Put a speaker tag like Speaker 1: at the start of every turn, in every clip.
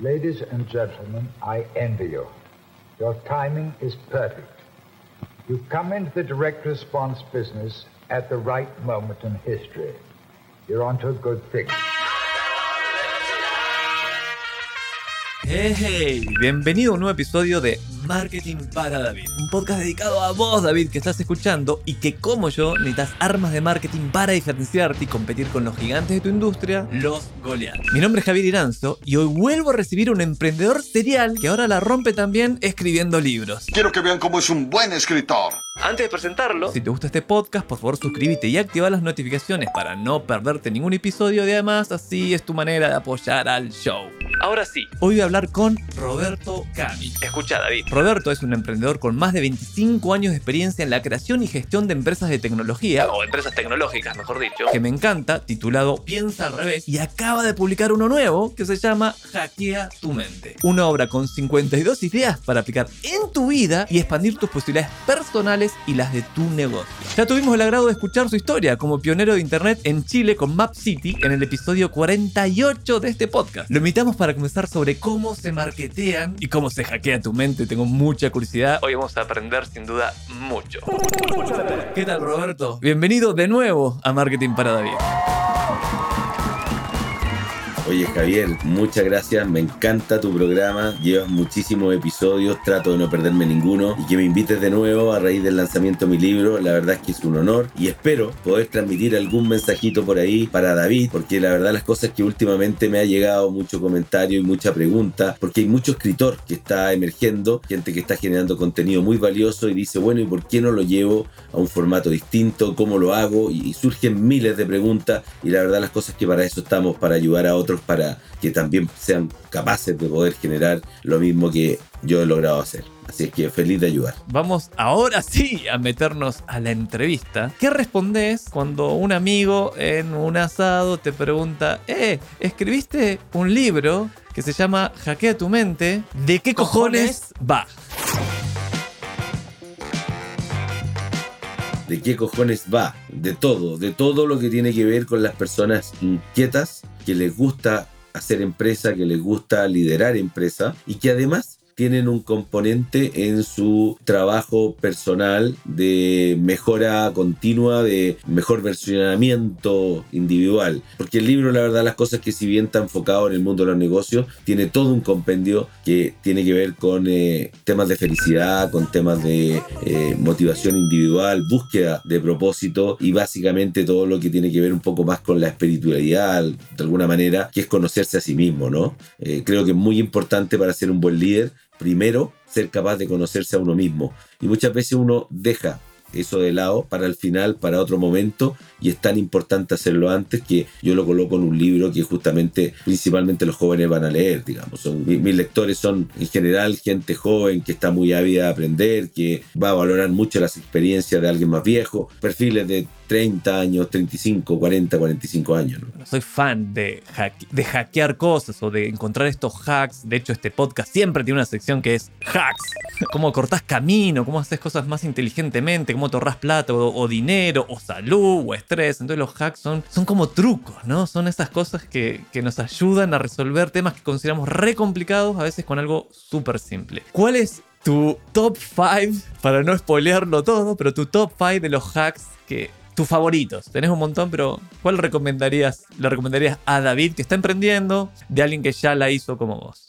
Speaker 1: Ladies and gentlemen, I envy you. Your timing is perfect. You come into the direct response business at the right moment in history. You're onto a good thing.
Speaker 2: Hey, bienvenido a un nuevo episodio de Marketing para David, un podcast dedicado a vos, David, que estás escuchando y que como yo necesitas armas de marketing para diferenciarte y competir con los gigantes de tu industria, los golear. Mi nombre es Javier Iranzo y hoy vuelvo a recibir un emprendedor serial que ahora la rompe también escribiendo libros.
Speaker 3: Quiero que vean cómo es un buen escritor.
Speaker 2: Antes de presentarlo, si te gusta este podcast, por favor suscríbete y activa las notificaciones para no perderte ningún episodio y además así es tu manera de apoyar al show. Ahora sí, hoy voy a hablar con Roberto Cami. Escucha David. Roberto es un emprendedor con más de 25 años de experiencia en la creación y gestión de empresas de tecnología, o empresas tecnológicas mejor dicho, que me encanta, titulado Piensa al revés, y acaba de publicar uno nuevo que se llama Hackea tu mente. Una obra con 52 ideas para aplicar en tu vida y expandir tus posibilidades personales y las de tu negocio. Ya tuvimos el agrado de escuchar su historia como pionero de internet en Chile con Map City en el episodio 48 de este podcast. Lo invitamos para comenzar sobre cómo se marketean y cómo se hackea tu mente. Tengo mucha curiosidad. Hoy vamos a aprender sin duda mucho. ¿Qué tal Roberto? Bienvenido de nuevo a Marketing para David.
Speaker 4: Oye Javier, muchas gracias, me encanta tu programa, llevas muchísimos episodios, trato de no perderme ninguno y que me invites de nuevo a raíz del lanzamiento de mi libro, la verdad es que es un honor y espero poder transmitir algún mensajito por ahí para David, porque la verdad las cosas que últimamente me ha llegado mucho comentario y mucha pregunta, porque hay mucho escritor que está emergiendo, gente que está generando contenido muy valioso y dice, bueno, ¿y por qué no lo llevo a un formato distinto? ¿Cómo lo hago? Y surgen miles de preguntas y la verdad las cosas que para eso estamos, para ayudar a otros para que también sean capaces de poder generar lo mismo que yo he logrado hacer. Así es que feliz de ayudar.
Speaker 2: Vamos ahora sí a meternos a la entrevista. ¿Qué respondes cuando un amigo en un asado te pregunta, eh, escribiste un libro que se llama Hackea tu mente? ¿De qué cojones, va?
Speaker 4: ¿De qué cojones va? De todo, de todo lo que tiene que ver con las personas inquietas, que les gusta hacer empresa, que les gusta liderar empresa y que además tienen un componente en su trabajo personal de mejora continua, de mejor versionamiento individual. Porque el libro, la verdad, las cosas que si bien está enfocado en el mundo de los negocios, tiene todo un compendio que tiene que ver con eh, temas de felicidad, con temas de eh, motivación individual, búsqueda de propósito y básicamente todo lo que tiene que ver un poco más con la espiritualidad, de alguna manera, que es conocerse a sí mismo, ¿no? Eh, creo que es muy importante para ser un buen líder primero ser capaz de conocerse a uno mismo. Y muchas veces uno deja eso de lado para el final, para otro momento, y es tan importante hacerlo antes que yo lo coloco en un libro que justamente, principalmente los jóvenes van a leer, digamos. Son, mis lectores son en general gente joven que está muy ávida de aprender, que va a valorar mucho las experiencias de alguien más viejo, perfiles de 30 años, 35, 40, 45 años.
Speaker 2: ¿no? Soy fan de, hackear cosas o de encontrar estos hacks. De hecho, este podcast siempre tiene una sección que es hacks. Cómo cortás camino, cómo haces cosas más inteligentemente, cómo te ahorras plata o, dinero, o salud, o estrés. Entonces los hacks son, son como trucos, ¿no? Son esas cosas que, que nos ayudan a resolver temas que consideramos re complicados, a veces con algo súper simple. ¿Cuál es tu top 5, para no spoilearlo todo, pero tu top 5 de los hacks que tus favoritos. Tenés un montón, pero ¿cuál recomendarías, le recomendarías a David que está emprendiendo de alguien que ya la hizo como vos?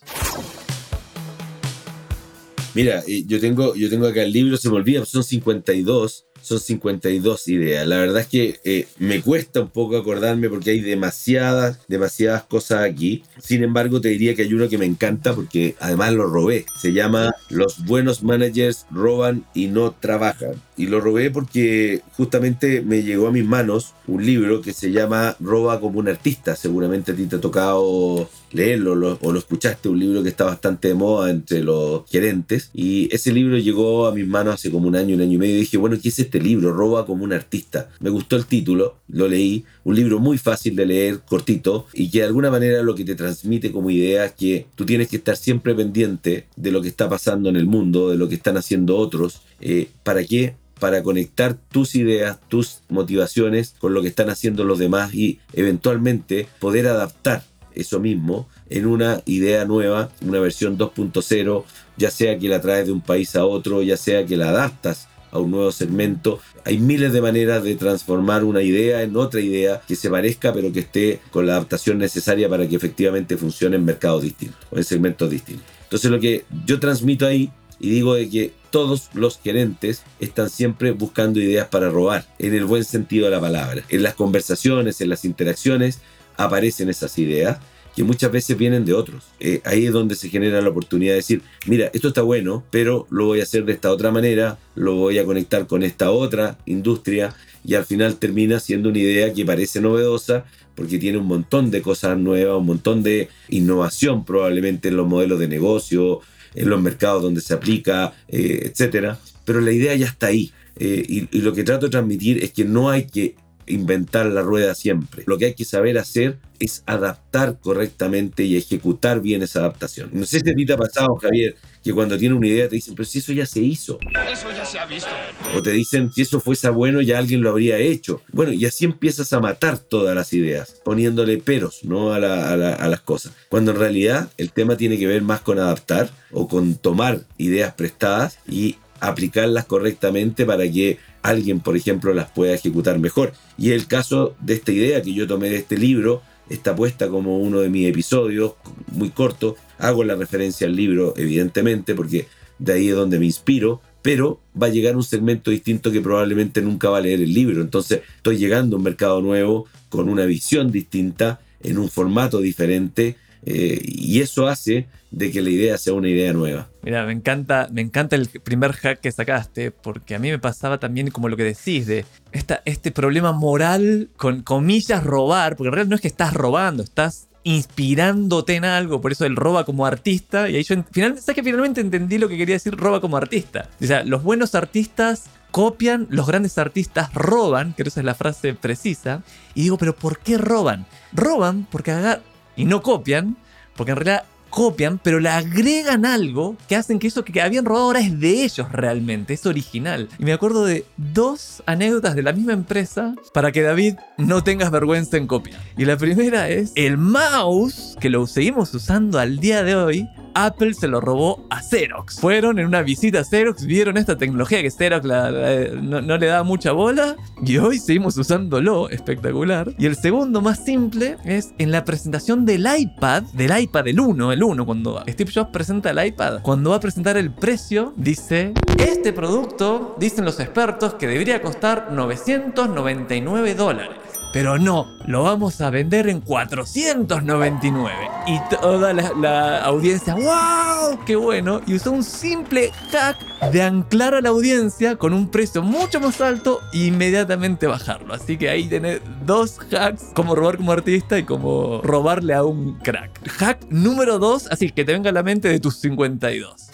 Speaker 4: Mira, yo tengo, yo tengo acá el libro, se me olvida, son 52 son 52 ideas. La verdad es que eh, me cuesta un poco acordarme porque hay demasiadas, demasiadas cosas aquí. Sin embargo, te diría que hay uno que me encanta porque además lo robé. Se llama Los buenos managers roban y no trabajan. Y lo robé porque justamente me llegó a mis manos un libro que se llama Roba como un artista. Seguramente a ti te ha tocado leerlo o lo escuchaste, un libro que está bastante de moda entre los gerentes. Y ese libro llegó a mis manos hace como un año, un año y medio. Y dije, bueno, ¿qué es este libro? Roba como un artista. Me gustó el título, lo leí. Un libro muy fácil de leer, cortito, y que de alguna manera lo que te transmite como idea es que tú tienes que estar siempre pendiente de lo que está pasando en el mundo, de lo que están haciendo otros. Eh, ¿Para qué? para conectar tus ideas, tus motivaciones con lo que están haciendo los demás y eventualmente poder adaptar eso mismo en una idea nueva, una versión 2.0, ya sea que la traes de un país a otro, ya sea que la adaptas a un nuevo segmento. Hay miles de maneras de transformar una idea en otra idea que se parezca pero que esté con la adaptación necesaria para que efectivamente funcione en mercados distintos o en segmentos distintos. Entonces lo que yo transmito ahí y digo de que todos los gerentes están siempre buscando ideas para robar, en el buen sentido de la palabra. En las conversaciones, en las interacciones, aparecen esas ideas que muchas veces vienen de otros. Eh, ahí es donde se genera la oportunidad de decir, mira, esto está bueno, pero lo voy a hacer de esta otra manera, lo voy a conectar con esta otra industria y al final termina siendo una idea que parece novedosa porque tiene un montón de cosas nuevas, un montón de innovación probablemente en los modelos de negocio, en los mercados donde se aplica, eh, etcétera. Pero la idea ya está ahí. Eh, y lo que trato de transmitir es que no hay que inventar la rueda siempre. Lo que hay que saber hacer es adaptar correctamente y ejecutar bien esa adaptación. No sé si a ti te ha pasado, Javier, que cuando tienes una idea te dicen, pero si eso ya se hizo.
Speaker 3: Eso ya se ha visto.
Speaker 4: O te dicen, si eso fuese bueno, ya alguien lo habría hecho. Bueno, y así empiezas a matar todas las ideas, poniéndole peros ¿no? a, la- a la- a las cosas. Cuando en realidad el tema tiene que ver más con adaptar o con tomar ideas prestadas y aplicarlas correctamente para que alguien, por ejemplo, las pueda ejecutar mejor. Y el caso de esta idea que yo tomé de este libro, está puesta como uno de mis episodios, muy corto. Hago la referencia al libro, evidentemente, porque de ahí es donde me inspiro, pero va a llegar un segmento distinto que probablemente nunca va a leer el libro. Entonces estoy llegando a un mercado nuevo, con una visión distinta, en un formato diferente, y eso hace de que la idea sea una idea nueva.
Speaker 2: Mira, me encanta, me encanta el primer hack que sacaste, porque a mí me pasaba también como lo que decís, de esta, este problema moral, con comillas, robar, porque en realidad no es que estás robando, estás inspirándote en algo, por eso él roba como artista, y ahí yo, en- final, ¿sabes que finalmente entendí lo que quería decir roba como artista? O sea, los buenos artistas copian, los grandes artistas roban, que esa es la frase precisa, y digo, pero ¿por qué roban? Roban porque agar y no copian, porque en realidad copian, pero le agregan algo que hacen que eso que habían robado ahora es de ellos realmente, es original. Y me acuerdo de dos anécdotas de la misma empresa para que David no tengas vergüenza en copiar. Y la primera es el mouse que lo seguimos usando al día de hoy. Apple se lo robó a Xerox. Fueron en una visita a Xerox, vieron esta tecnología que Xerox la- no, le da mucha bola y hoy seguimos usándolo, espectacular. Y el segundo más simple es en la presentación del iPad, del iPad, el 1, el 1, cuando Steve Jobs presenta el iPad, cuando va a presentar el precio, dice, este producto, dicen los expertos, que debería costar 999 dólares. Pero no, lo vamos a vender en 499. Y toda la, audiencia, ¡wow! ¡Qué bueno! Y usó un simple hack de anclar a la audiencia con un precio mucho más alto e inmediatamente bajarlo. Así que ahí tenés dos hacks, como robar como artista y como robarle a un crack. Hack número 2, así que te venga a la mente de tus 52.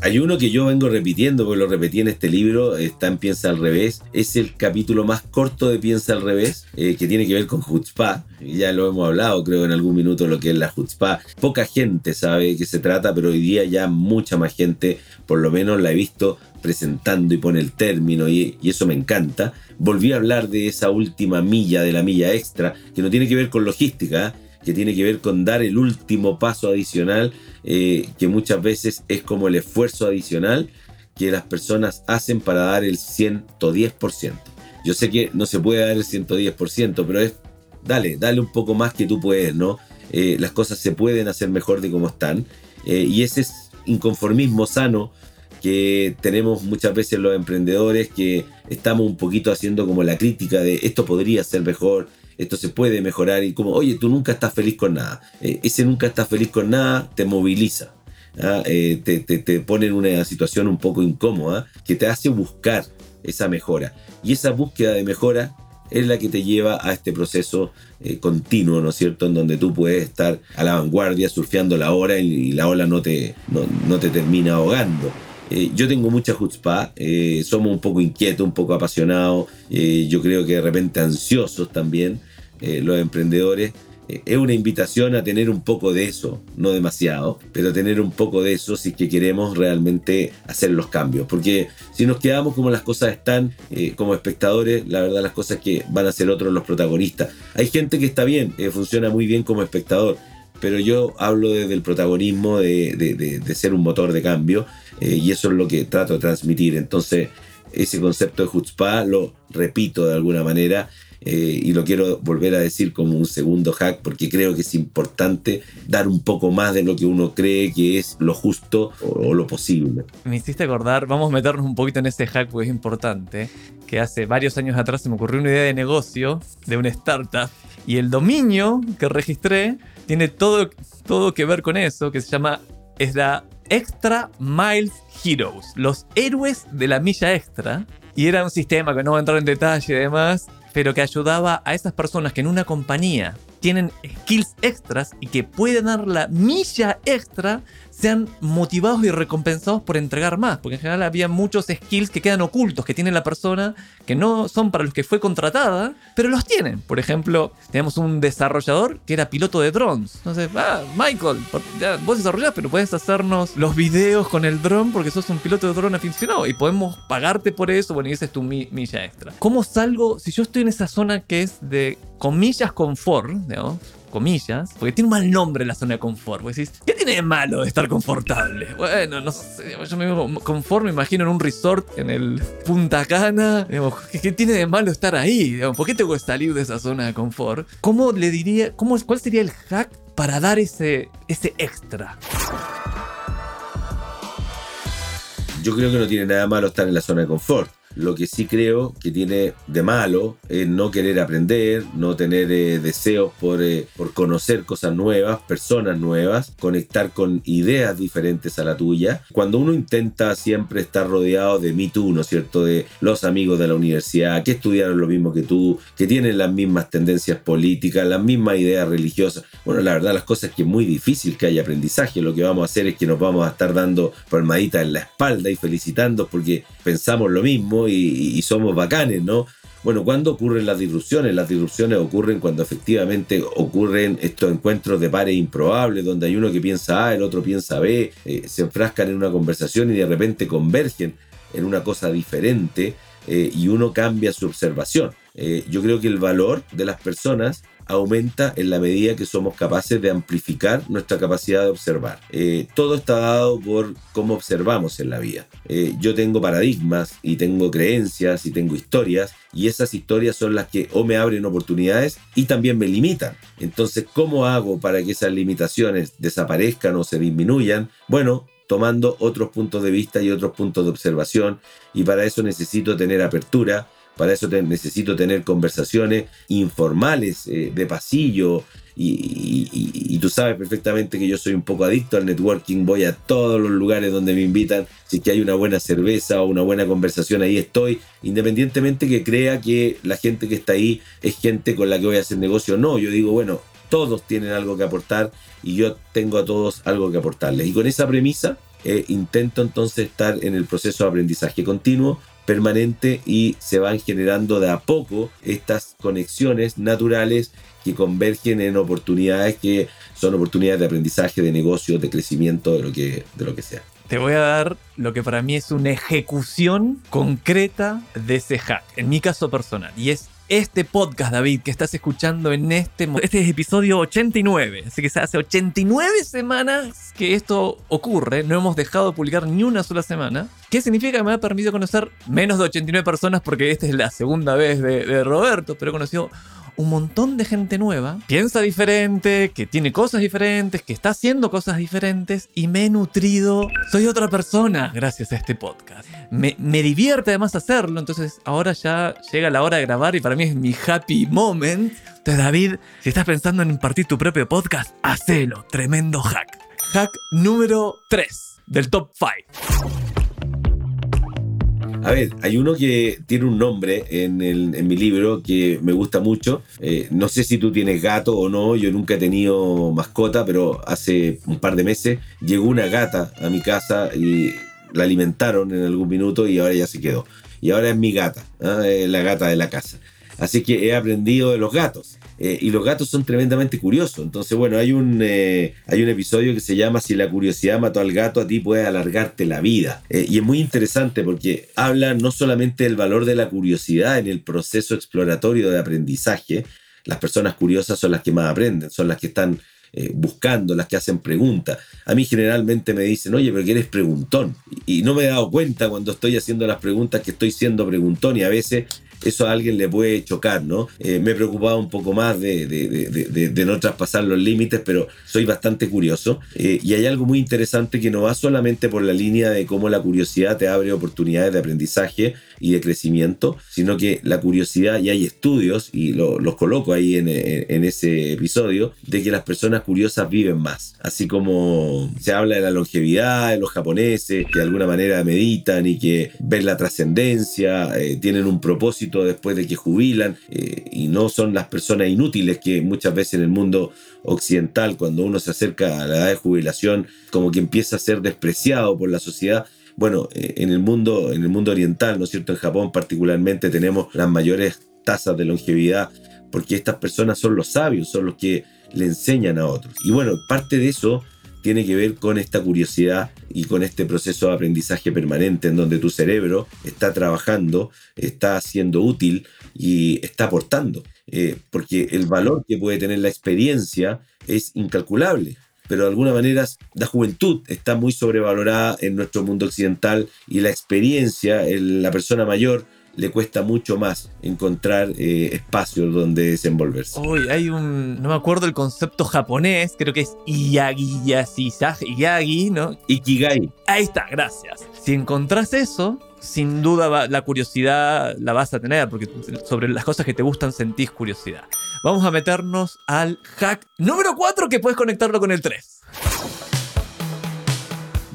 Speaker 4: Hay uno que yo vengo repitiendo, porque lo repetí en este libro, está en Piensa al revés. Es el capítulo más corto de Piensa al revés, eh, que tiene que ver con Hutzpah. Y Ya lo hemos hablado, creo, en algún minuto, lo que es la Hutzpah. Poca gente sabe de qué se trata, pero hoy día ya mucha más gente, por lo menos la he visto presentando y pone el término, y, y eso me encanta. Volví a hablar de esa última milla, de la milla extra, que no tiene que ver con logística, ¿eh? Que tiene que ver con dar el último paso adicional, eh, que muchas veces es como el esfuerzo adicional que las personas hacen para dar el 110%. Yo sé que no se puede dar el 110%, pero es, dale, dale un poco más que tú puedes, ¿no? Eh, las cosas se pueden hacer mejor de como están. eh, y ese es inconformismo sano que tenemos muchas veces los emprendedores que estamos un poquito haciendo como la crítica de esto podría ser mejor, esto se puede mejorar y como, oye, tú nunca estás feliz con nada. Eh, ese nunca estás feliz con nada te moviliza. ¿ah? Eh, te, te, te pone en una situación un poco incómoda que te hace buscar esa mejora. Y esa búsqueda de mejora es la que te lleva a este proceso eh, continuo, ¿no es cierto? En donde tú puedes estar a la vanguardia, surfeando la ola y, la ola no te, no, no te termina ahogando. Eh, yo tengo mucha chutzpah, eh, somos un poco inquietos, un poco apasionados, yo creo que de repente ansiosos también, eh, los emprendedores, eh, es una invitación a tener un poco de eso, no demasiado, pero tener un poco de eso si es que queremos realmente hacer los cambios. Porque si nos quedamos como las cosas están, eh, como espectadores, la verdad las cosas que van a ser otros los protagonistas. Hay gente que está bien, eh, funciona muy bien como espectador, pero yo hablo desde el protagonismo de, ser un motor de cambio y eso es lo que trato de transmitir. Entonces, ese concepto de Hutzpah lo repito de alguna manera eh, y lo quiero volver a decir como un segundo hack porque creo que es importante dar un poco más de lo que uno cree que es lo justo o, lo posible.
Speaker 2: Me hiciste acordar, vamos a meternos un poquito en ese hack porque es importante, que hace varios años atrás se me ocurrió una idea de negocio de una startup y el dominio que registré tiene todo, todo que ver con eso, que se llama, es la Extra Miles Heroes, los héroes de la milla extra. Y era un sistema que no va a entrar en detalle y demás, pero que ayudaba a esas personas que en una compañía tienen skills extras y que pueden dar la milla extra sean motivados y recompensados por entregar más, porque en general había muchos skills que quedan ocultos, que tiene la persona, que no son para los que fue contratada, pero los tienen. Por ejemplo, tenemos un desarrollador que era piloto de drones. Entonces, ah, Michael, vos desarrollás, pero puedes hacernos los videos con el dron porque sos un piloto de drone aficionado y podemos pagarte por eso, bueno, y esa es tu milla extra. ¿Cómo salgo si yo estoy en esa zona que es de comillas confort, digamos, comillas, porque tiene un mal nombre la zona de confort. Vos decís, ¿qué tiene de malo estar confortable? Bueno, no sé, yo me confort, me imagino en un resort en el Punta Cana. ¿qué, tiene de malo estar ahí? ¿Por qué tengo que salir de esa zona de confort? ¿Cómo le diría, cómo, cuál sería el hack para dar ese, ese extra?
Speaker 4: Yo creo que no tiene nada malo estar en la zona de confort. Lo que sí creo que tiene de malo es no querer aprender, no tener eh, deseos por, eh, por conocer cosas nuevas, personas nuevas, conectar con ideas diferentes a la tuya. Cuando uno intenta siempre estar rodeado de mí tú, ¿no es cierto? De los amigos de la universidad, que estudiaron lo mismo que tú, que tienen las mismas tendencias políticas, las mismas ideas religiosas. Bueno, la verdad las cosas que es muy difícil que haya aprendizaje. Lo que vamos a hacer es que nos vamos a estar dando palmaditas en la espalda y felicitando porque pensamos lo mismo y, somos bacanes, ¿no? Bueno, ¿cuándo ocurren las disrupciones? Las disrupciones ocurren cuando efectivamente ocurren estos encuentros de pares improbables, donde hay uno que piensa A, el otro piensa B, eh, se enfrascan en una conversación y de repente convergen en una cosa diferente eh, y uno cambia su observación. Eh, yo creo que el valor de las personas aumenta en la medida que somos capaces de amplificar nuestra capacidad de observar. Eh, todo está dado por cómo observamos en la vida. Eh, yo tengo paradigmas y tengo creencias y tengo historias y esas historias son las que o me abren oportunidades y también me limitan. Entonces, ¿cómo hago para que esas limitaciones desaparezcan o se disminuyan? Bueno, tomando otros puntos de vista y otros puntos de observación y para eso necesito tener apertura para eso necesito tener conversaciones informales, eh, de pasillo, y, tú sabes perfectamente que yo soy un poco adicto al networking, voy a todos los lugares donde me invitan, si que hay una buena cerveza o una buena conversación, ahí estoy, independientemente que crea que la gente que está ahí es gente con la que voy a hacer negocio no, yo digo, bueno, todos tienen algo que aportar y yo tengo a todos algo que aportarles. Y con esa premisa eh, intento entonces estar en el proceso de aprendizaje continuo, permanente y se van generando de a poco estas conexiones naturales que convergen en oportunidades que son oportunidades de aprendizaje, de negocio, de crecimiento, de lo que, de lo que sea.
Speaker 2: Te voy a dar lo que para mí es una ejecución concreta de ese hack, en mi caso personal, y es este podcast, David, que estás escuchando en este Este es episodio 89, así que se hace 89 semanas que esto ocurre, no hemos dejado de publicar ni una sola semana. ¿Qué significa que me ha permitido conocer menos de 89 personas? Porque esta es la segunda vez de, de Roberto, pero he conocido un montón de gente nueva, piensa diferente, que tiene cosas diferentes, que está haciendo cosas diferentes y me he nutrido. Soy otra persona gracias a este podcast. Me, me divierte además hacerlo, entonces ahora ya llega la hora de grabar y para mí es mi happy moment. Entonces David, si estás pensando en impartir tu propio podcast, hacelo. Tremendo hack. Hack número 3 del top 5.
Speaker 4: A ver, hay uno que tiene un nombre en, mi libro que me gusta mucho. Eh, no sé si tú tienes gato o no, yo nunca he tenido mascota, pero hace un par de meses llegó una gata a mi casa y la alimentaron en algún minuto y ahora ya se quedó. Y ahora es mi gata, ¿ah? la gata de la casa. Así que he aprendido de los gatos. Eh, y los gatos son tremendamente curiosos. Entonces, bueno, hay un, eh, hay un episodio que se llama Si la curiosidad mató al gato, a ti puede alargarte la vida. Eh, y es muy interesante porque habla no solamente del valor de la curiosidad en el proceso exploratorio de aprendizaje, las personas curiosas son las que más aprenden, son las que están buscando, las que hacen preguntas. A mí generalmente me dicen, oye, pero que eres preguntón. Y, y no me he dado cuenta cuando estoy haciendo las preguntas que estoy siendo preguntón y a veces eso a alguien le puede chocar, ¿no? Eh, me he preocupado un poco más de, de, no traspasar los límites, pero soy bastante curioso. Eh, y hay algo muy interesante que no va solamente por la línea de cómo la curiosidad te abre oportunidades de aprendizaje y de crecimiento, sino que la curiosidad, y hay estudios, y los coloco ahí en, en, ese episodio, de que las personas curiosas viven más. Así como se habla de la longevidad de los japoneses, que de alguna manera meditan y que ven la trascendencia, eh, tienen un propósito después de que jubilan eh, y no son las personas inútiles que muchas veces en el mundo occidental, cuando uno se acerca a la edad de jubilación, como que empieza a ser despreciado por la sociedad. Bueno, eh, en el mundo, en el mundo oriental, ¿no es cierto? En Japón particularmente tenemos las mayores tasas de longevidad porque estas personas son los sabios, son los que le enseñan a otros. Y bueno, parte de eso tiene que ver con esta curiosidad y con este proceso de aprendizaje permanente en donde tu cerebro está trabajando, está siendo útil y está aportando. Eh, porque el valor que puede tener la experiencia es incalculable. Pero de alguna manera la juventud está muy sobrevalorada en nuestro mundo occidental y la experiencia, la persona mayor, le cuesta mucho más encontrar eh, espacios donde desenvolverse.
Speaker 2: Uy, hay un. No me acuerdo el concepto japonés, creo que es Iyagi, Iyagi, ¿no?
Speaker 4: Ikigai.
Speaker 2: Ahí está, gracias. Si encontrás eso, sin duda la curiosidad la vas a tener, porque sobre las cosas que te gustan sentís curiosidad. Vamos a meternos al hack número 4 que puedes conectarlo con el 3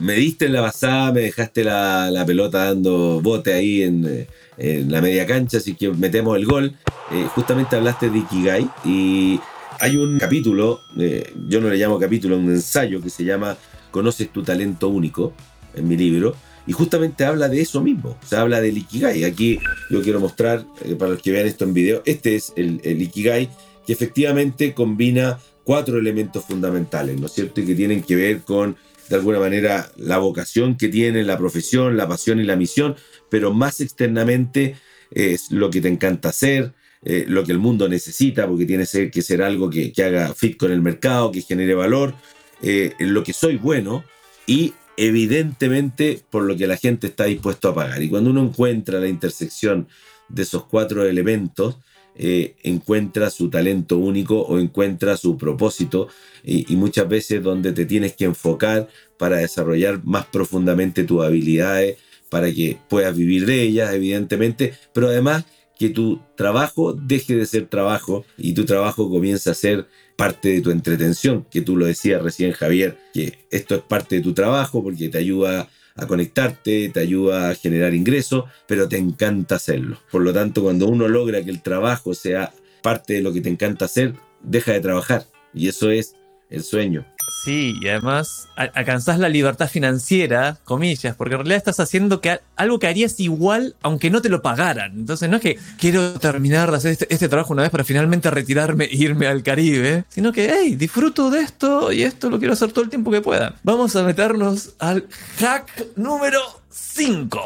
Speaker 4: me diste en la basada, me dejaste la, la pelota dando bote ahí en, eh, en la media cancha, así que metemos el gol. Eh, justamente hablaste de Ikigai y hay un capítulo, eh, yo no le llamo capítulo, un ensayo que se llama Conoces tu talento único, en mi libro, y justamente habla de eso mismo, se habla del Ikigai. Aquí yo quiero mostrar, eh, para los que vean esto en video, este es el, el Ikigai, que efectivamente combina cuatro elementos fundamentales, ¿no es cierto? Y que tienen que ver con de alguna manera la vocación que tiene, la profesión, la pasión y la misión, pero más externamente es lo que te encanta hacer, eh, lo que el mundo necesita, porque tiene que ser algo que, haga fit con el mercado, que genere valor, eh, lo que soy bueno y evidentemente por lo que la gente está dispuesto a pagar. Y cuando uno encuentra la intersección de esos cuatro elementos, eh, encuentra su talento único o encuentra su propósito y, muchas veces donde te tienes que enfocar para desarrollar más profundamente tus habilidades, para que puedas vivir de ellas, evidentemente, pero además que tu trabajo deje de ser trabajo y tu trabajo comienza a ser parte de tu entretención, que tú lo decías recién Javier, que esto es parte de tu trabajo porque te ayuda a conectarte, te ayuda a generar ingresos, pero te encanta hacerlo. Por lo tanto, cuando uno logra que el trabajo sea parte de lo que te encanta hacer, deja de trabajar. Y eso es el sueño.
Speaker 2: Sí, y además alcanzás la libertad financiera, comillas, porque en realidad estás haciendo que, algo que harías igual aunque no te lo pagaran. Entonces no es que quiero terminar de hacer este, este trabajo una vez para finalmente retirarme e irme al Caribe, sino que, hey, disfruto de esto y esto lo quiero hacer todo el tiempo que pueda. Vamos a meternos al hack número 5.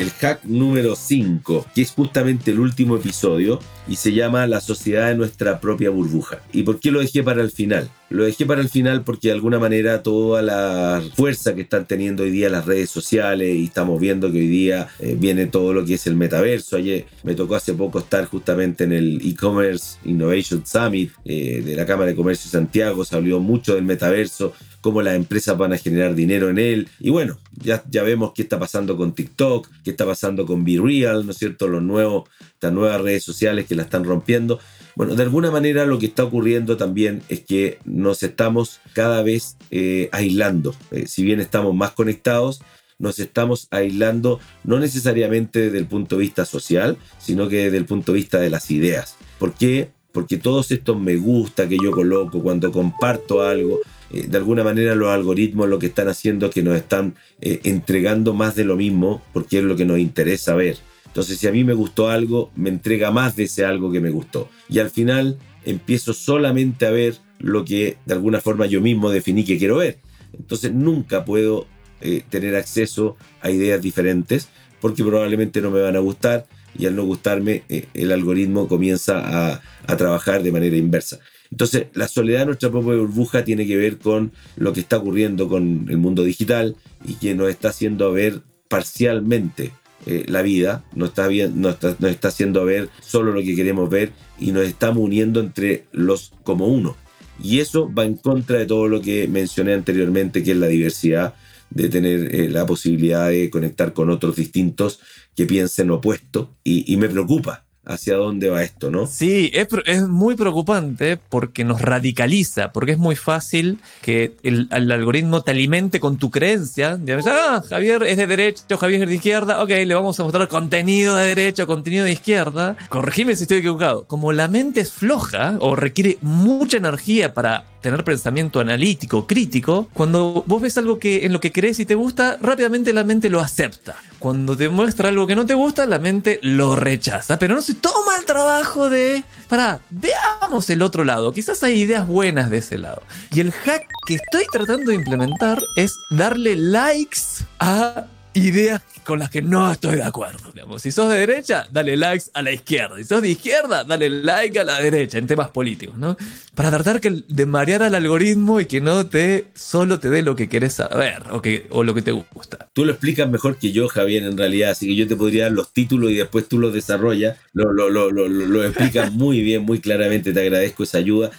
Speaker 4: El hack número 5, que es justamente el último episodio y se llama La sociedad de nuestra propia burbuja. ¿Y por qué lo dejé para el final? Lo dejé para el final porque de alguna manera toda la fuerza que están teniendo hoy día las redes sociales y estamos viendo que hoy día eh, viene todo lo que es el metaverso. Ayer me tocó hace poco estar justamente en el e-commerce Innovation Summit eh, de la Cámara de Comercio de Santiago. Se habló mucho del metaverso, cómo las empresas van a generar dinero en él. Y bueno, ya, ya vemos qué está pasando con TikTok, qué está pasando con Be Real, ¿no es cierto? Los nuevos, estas nuevas redes sociales que la están rompiendo. Bueno, de alguna manera lo que está ocurriendo también es que nos estamos cada vez eh, aislando. Eh, si bien estamos más conectados, nos estamos aislando no necesariamente desde el punto de vista social, sino que desde el punto de vista de las ideas. ¿Por qué? Porque todos estos me gusta que yo coloco cuando comparto algo, eh, de alguna manera los algoritmos lo que están haciendo es que nos están entregando más de lo mismo porque es lo que nos interesa ver. Entonces, si a mí me gustó algo, me entrega más de ese algo que me gustó. Y al final empiezo solamente a ver lo que de alguna forma yo mismo definí que quiero ver. Entonces, nunca puedo eh, tener acceso a ideas diferentes porque probablemente no me van a gustar y al no gustarme eh, el algoritmo comienza a, trabajar de manera inversa. Entonces la soledad de nuestra propia burbuja tiene que ver con lo que está ocurriendo con el mundo digital y que nos está haciendo ver parcialmente eh, la vida, nos está, bien, nos, está, nos está haciendo ver solo lo que queremos ver y nos estamos uniendo entre los como uno. Y eso va en contra de todo lo que mencioné anteriormente, que es la diversidad de tener eh, la posibilidad de conectar con otros distintos que piensen opuesto y, y me preocupa hacia dónde va esto, ¿no?
Speaker 2: Sí, es, muy preocupante porque nos radicaliza, porque es muy fácil que el, el algoritmo te alimente con tu creencia. De, ah, Javier es de derecha, Javier es de izquierda, ok, le vamos a mostrar contenido de derecha, contenido de izquierda. Corregime si estoy equivocado. Como la mente es floja o requiere mucha energía para tener pensamiento analítico, crítico, cuando vos ves algo que en lo que crees y te gusta, rápidamente la mente lo acepta. Cuando te muestra algo que no te gusta, la mente lo rechaza. Pero no se toma el trabajo de, para, veamos el otro lado. Quizás hay ideas buenas de ese lado. Y el hack que estoy tratando de implementar es darle likes a ideas con las que no estoy de acuerdo. Digamos. Si sos de derecha, dale likes a la izquierda. Si sos de izquierda, dale like a la derecha en temas políticos, ¿no? Para tratar que, de marear al algoritmo y que no te solo te dé lo que querés saber o, que, o lo que te gusta.
Speaker 4: Tú lo explicas mejor que yo, Javier, en realidad, así que yo te podría dar los títulos y después tú los desarrollas. Lo, lo, lo, lo, lo explicas muy bien, muy claramente, te agradezco esa ayuda.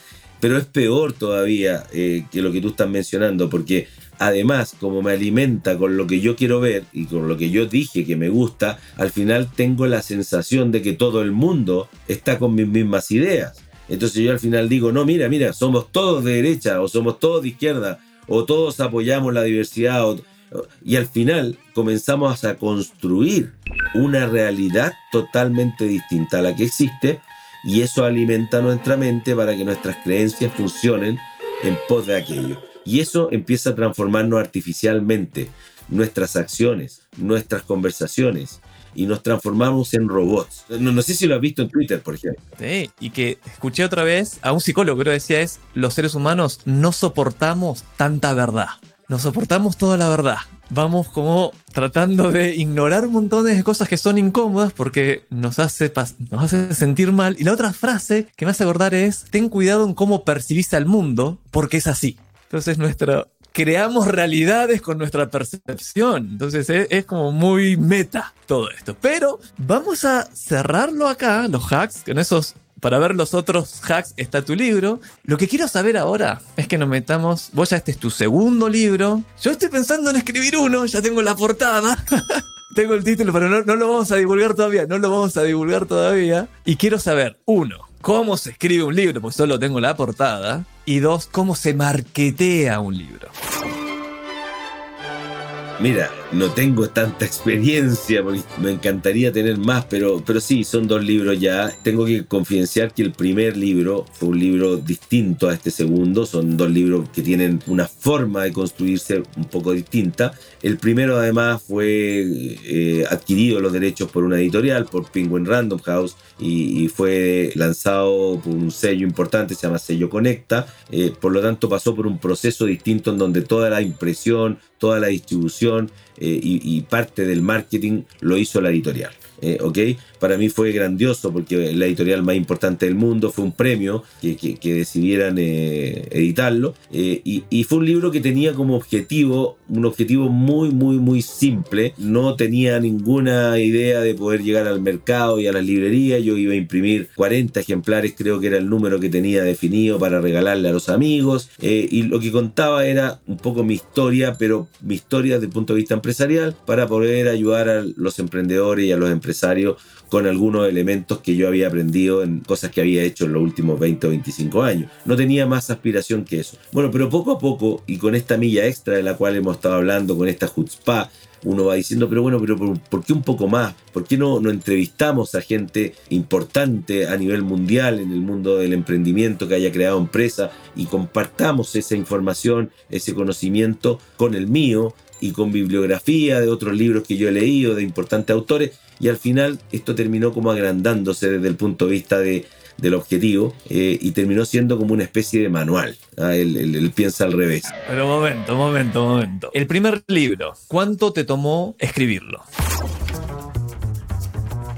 Speaker 4: Pero es peor todavía eh, que lo que tú estás mencionando, porque además, como me alimenta con lo que yo quiero ver y con lo que yo dije que me gusta, al final tengo la sensación de que todo el mundo está con mis mismas ideas. Entonces yo al final digo, no, mira, mira, somos todos de derecha o somos todos de izquierda o todos apoyamos la diversidad. Y al final comenzamos a construir una realidad totalmente distinta a la que existe y eso alimenta nuestra mente para que nuestras creencias funcionen en pos de aquello. Y eso empieza a transformarnos artificialmente, nuestras acciones, nuestras conversaciones, y nos transformamos en robots. No, no, sé si lo has visto en Twitter, por ejemplo.
Speaker 2: Sí, y que escuché otra vez a un psicólogo, que decía es, los seres humanos no soportamos tanta verdad, no soportamos toda la verdad. Vamos como tratando de ignorar un montón de cosas que son incómodas porque nos hace, nos hace sentir mal. Y la otra frase que me hace acordar es, ten cuidado en cómo percibís al mundo porque es así. Entonces nuestra, creamos realidades con nuestra percepción. Entonces es, como muy meta todo esto. Pero vamos a cerrarlo acá, los hacks, con esos... Para ver los otros hacks está tu libro. Lo que quiero saber ahora es que nos metamos. Vos ya este es tu segundo libro. Yo estoy pensando en escribir uno, ya tengo la portada. tengo el título, pero no lo vamos a divulgar todavía. No lo vamos a divulgar todavía. Y quiero saber, uno, cómo se escribe un libro, porque solo tengo la portada, y dos, cómo se marketea un libro.
Speaker 4: Mira, no tengo tanta experiencia, me encantaría tener más, pero, pero sí, son dos libros ya. Tengo que confidenciar que el primer libro fue un libro distinto a este segundo. Son dos libros que tienen una forma de construirse un poco distinta. El primero además fue eh, adquirido los derechos por una editorial, por Penguin Random House, y, y, fue lanzado por un sello importante, se llama Sello Conecta. Eh, por lo tanto, pasó por un proceso distinto en donde toda la impresión, toda la distribución eh, y, y, parte del marketing lo hizo la editorial. Eh, ¿ok? Para mí fue grandioso porque la editorial más importante del mundo fue un premio que, que, decidieran eh, editarlo. Eh, y, y, fue un libro que tenía como objetivo un objetivo muy muy muy simple. No tenía ninguna idea de poder llegar al mercado y a las librerías. Yo iba a imprimir 40 ejemplares creo que era el número que tenía definido para regalarle a los amigos. Y lo que contaba era un poco mi historia pero mi historia desde el punto de vista empresarial para poder ayudar a los emprendedores y a los empresarios con algunos elementos que yo había aprendido en cosas que había hecho en los últimos 20 o 25 años. No tenía más aspiración que eso. Bueno, pero poco a poco, y con esta milla extra de la cual hemos estado hablando, con esta chutzpah, uno va diciendo, pero bueno, pero ¿por, ¿por qué un poco más? ¿Por qué no, no entrevistamos a gente importante a nivel mundial en el mundo del emprendimiento que haya creado empresa y compartamos esa información, ese conocimiento con el mío y con bibliografía de otros libros que yo he leído, de importantes autores, y al final esto terminó como agrandándose desde el punto de vista de, del objetivo eh, y terminó siendo como una especie de manual. ¿ah? Él, piensa al revés.
Speaker 2: Pero momento, momento, momento. El primer libro, ¿cuánto te tomó escribirlo?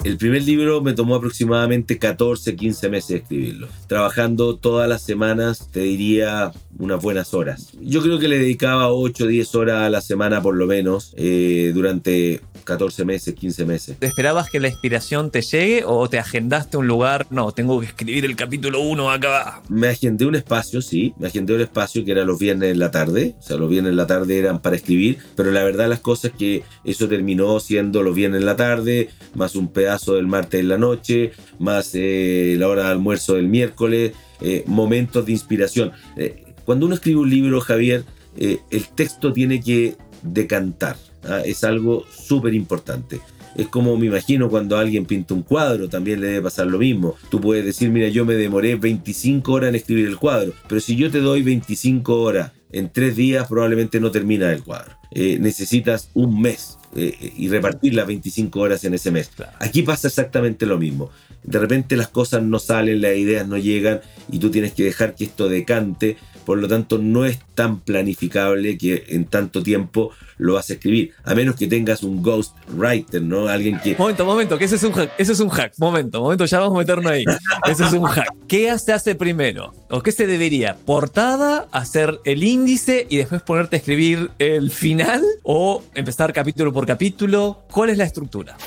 Speaker 4: El primer libro me tomó aproximadamente 14, 15 meses escribirlo. Trabajando todas las semanas, te diría unas buenas horas. Yo creo que le dedicaba 8, 10 horas a la semana por lo menos eh, durante 14 meses, 15 meses.
Speaker 2: ¿Te esperabas que la inspiración te llegue o te agendaste un lugar? No, tengo que escribir el capítulo 1 acá.
Speaker 4: Me agendé un espacio, sí. Me agendé un espacio que era los viernes en la tarde. O sea, los viernes en la tarde eran para escribir. Pero la verdad las cosas es que eso terminó siendo los viernes en la tarde, más un pedazo del martes en la noche, más eh, la hora de almuerzo del miércoles, eh, momentos de inspiración. Eh, cuando uno escribe un libro, Javier, el texto tiene que decantar. ¿ah? Es algo súper importante. Es como me imagino cuando alguien pinta un cuadro, también le debe pasar lo mismo. Tú puedes decir, mira, yo me demoré 25 horas en escribir el cuadro, pero si yo te doy 25 horas en tres días, probablemente no termina el cuadro. Eh, necesitas un mes eh, y repartir las 25 horas en ese mes. Aquí pasa exactamente lo mismo. De repente las cosas no salen, las ideas no llegan y tú tienes que dejar que esto decante por lo tanto no es tan planificable que en tanto tiempo lo vas a escribir, a menos que tengas un ghost writer, ¿no? Alguien que...
Speaker 2: Momento, momento, que ese es un hack, ese es un hack, momento, momento, ya vamos a meternos ahí. Ese es un hack. ¿Qué se hace primero? ¿O qué se debería? ¿Portada, hacer el índice y después ponerte a escribir el final? ¿O empezar capítulo por capítulo? ¿Cuál es la estructura?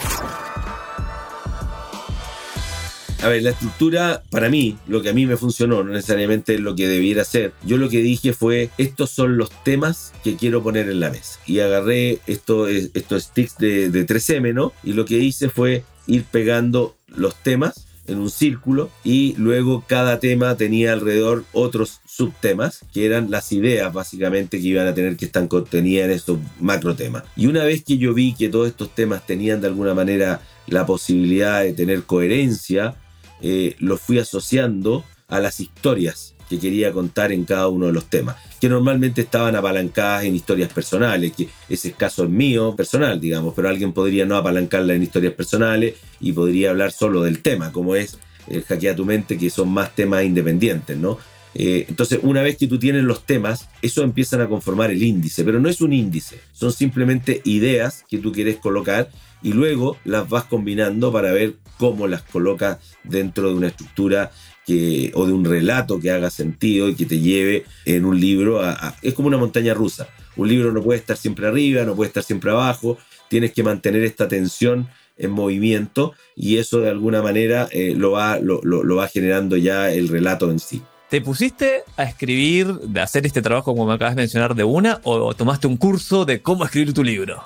Speaker 4: A ver, la estructura, para mí, lo que a mí me funcionó, no necesariamente lo que debiera ser. Yo lo que dije fue, estos son los temas que quiero poner en la mesa. Y agarré estos, estos sticks de, de 3M, ¿no? Y lo que hice fue ir pegando los temas en un círculo y luego cada tema tenía alrededor otros subtemas que eran las ideas básicamente que iban a tener que estar contenidas en estos macro temas. Y una vez que yo vi que todos estos temas tenían de alguna manera la posibilidad de tener coherencia, eh, lo fui asociando a las historias que quería contar en cada uno de los temas, que normalmente estaban apalancadas en historias personales, que ese caso es mío, personal, digamos, pero alguien podría no apalancarla en historias personales y podría hablar solo del tema, como es el hackea tu mente, que son más temas independientes, ¿no? Eh, entonces, una vez que tú tienes los temas, eso empiezan a conformar el índice, pero no es un índice, son simplemente ideas que tú quieres colocar y luego las vas combinando para ver cómo las colocas dentro de una estructura que, o de un relato que haga sentido y que te lleve en un libro a, es como una montaña rusa. Un libro no puede estar siempre arriba, no puede estar siempre abajo, tienes que mantener esta tensión en movimiento y eso de alguna manera eh, lo, va, lo, va generando ya el relato en sí.
Speaker 2: ¿Te pusiste a escribir, de hacer este trabajo como me acabas de mencionar de una, o tomaste un curso de cómo escribir tu libro?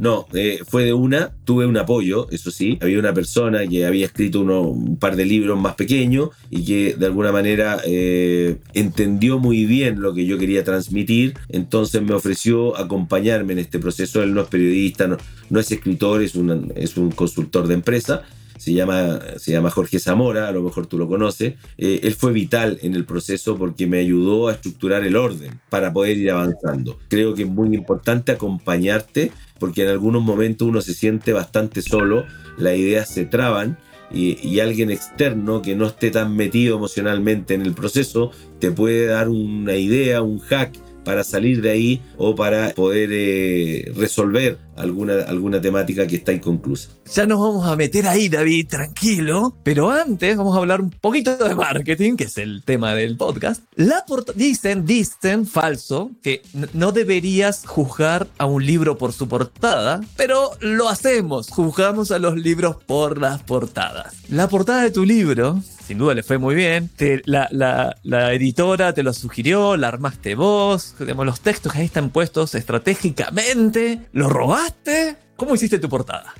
Speaker 4: No, eh, fue de una, tuve un apoyo, eso sí. Había una persona que había escrito un par de libros más pequeños y que de alguna manera eh, entendió muy bien lo que yo quería transmitir, entonces me ofreció acompañarme en este proceso. Él no es periodista, no, es escritor, es, un consultor de empresa se llama, se llama Jorge Zamora, a lo mejor tú lo conoces. Eh, él fue vital en el proceso porque me ayudó a estructurar el orden para poder ir avanzando. Creo que es muy importante acompañarte porque en algunos momentos uno se siente bastante solo, las ideas se traban y, y, alguien externo que no esté tan metido emocionalmente en el proceso te puede dar una idea, un hack para salir de ahí o para poder eh, resolver alguna, alguna temática que está inconclusa.
Speaker 2: Ya nos vamos a meter ahí, David, tranquilo. Pero antes vamos a hablar un poquito de marketing, que es el tema del podcast. La dicen, dicen, falso, que no deberías juzgar a un libro por su portada, pero lo hacemos, juzgamos a los libros por las portadas. La portada de tu libro sin duda le fue muy bien. la, editora te lo sugirió, la armaste vos. los textos ahí están puestos estratégicamente. ¿Lo robaste? ¿Cómo hiciste tu portada?